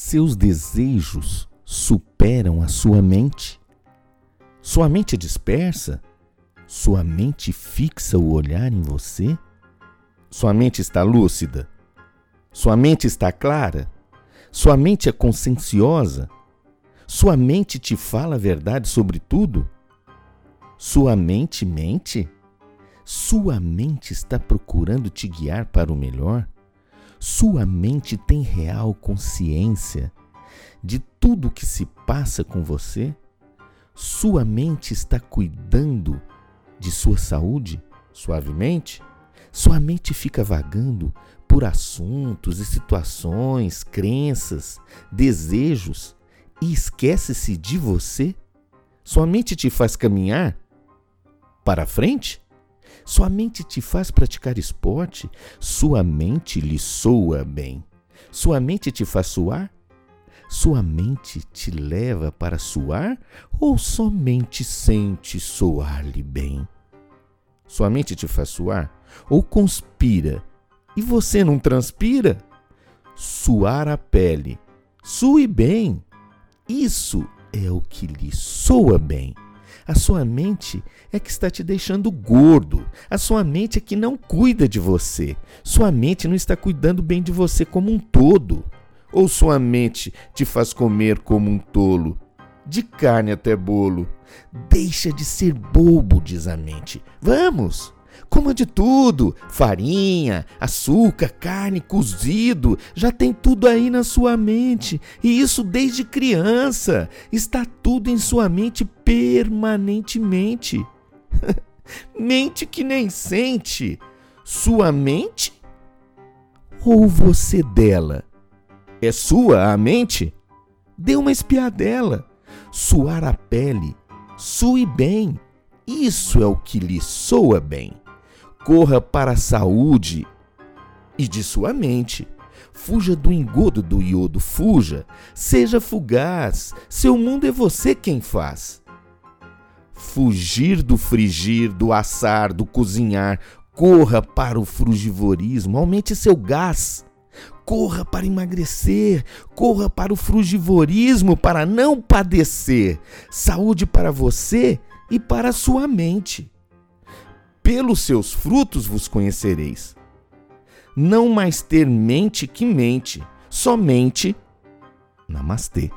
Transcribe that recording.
Seus desejos superam a sua mente? Sua mente é dispersa? Sua mente fixa o olhar em você? Sua mente está lúcida? Sua mente está clara? Sua mente é conscienciosa? Sua mente te fala a verdade sobre tudo? Sua mente mente? Sua mente está procurando te guiar para o melhor? Sua mente tem real consciência de tudo o que se passa com você? Sua mente está cuidando de sua saúde suavemente? Sua mente fica vagando por assuntos e situações, crenças, desejos e esquece-se de você? Sua mente te faz caminhar para frente? Sua mente te faz praticar esporte? Sua mente lhe soa bem? Sua mente te faz suar? Sua mente te leva para suar ou somente sente soar-lhe bem? Sua mente te faz suar ou conspira e você não transpira? Suar a pele, sue bem. Isso é o que lhe soa bem. A sua mente é que está te deixando gordo. A sua mente é que não cuida de você. Sua mente não está cuidando bem de você como um todo. Ou sua mente te faz comer como um tolo, de carne até bolo. Deixa de ser bobo, diz a mente. Vamos! Coma de tudo: farinha, açúcar, carne, cozido. Já tem tudo aí na sua mente. E isso desde criança. Está tudo em sua mente permanentemente. mente que nem sente. Sua mente? Ou você dela? É sua a mente? Dê uma espiadela. Suar a pele. Sue bem. Isso é o que lhe soa bem corra para a saúde e de sua mente. Fuja do engodo do iodo, fuja. Seja fugaz. Seu mundo é você quem faz. Fugir do frigir, do assar, do cozinhar. Corra para o frugivorismo, aumente seu gás. Corra para emagrecer, corra para o frugivorismo para não padecer. Saúde para você e para sua mente pelos seus frutos vos conhecereis. Não mais ter mente que mente, somente Namastê.